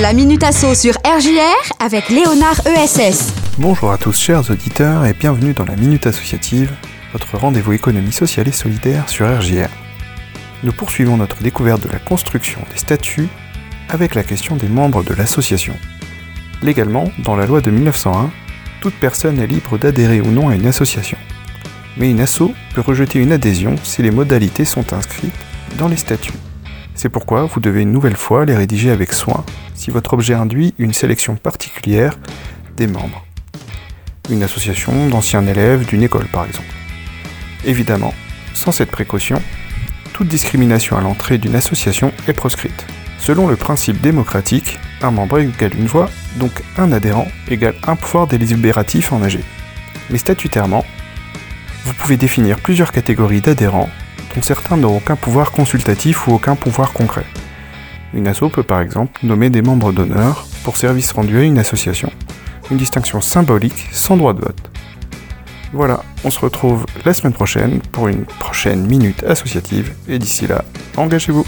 La Minute Asso sur RJR avec Léonard ESS. Bonjour à tous chers auditeurs et bienvenue dans la Minute Associative, votre rendez-vous économie sociale et solidaire sur RJR. Nous poursuivons notre découverte de la construction des statuts avec la question des membres de l'association. Légalement, dans la loi de 1901, toute personne est libre d'adhérer ou non à une association. Mais une asso peut rejeter une adhésion si les modalités sont inscrites dans les statuts. C'est pourquoi vous devez une nouvelle fois les rédiger avec soin si votre objet induit une sélection particulière des membres. Une association d'anciens élèves d'une école par exemple. Évidemment, sans cette précaution, toute discrimination à l'entrée d'une association est proscrite. Selon le principe démocratique, un membre égale une voix, donc un adhérent égale un pouvoir délibératif en AG. Mais statutairement, vous pouvez définir plusieurs catégories d'adhérents dont certains n'ont aucun pouvoir consultatif ou aucun pouvoir concret. Une asso peut par exemple nommer des membres d'honneur pour service rendu à une association, une distinction symbolique sans droit de vote. Voilà, on se retrouve la semaine prochaine pour une prochaine minute associative et d'ici là, engagez-vous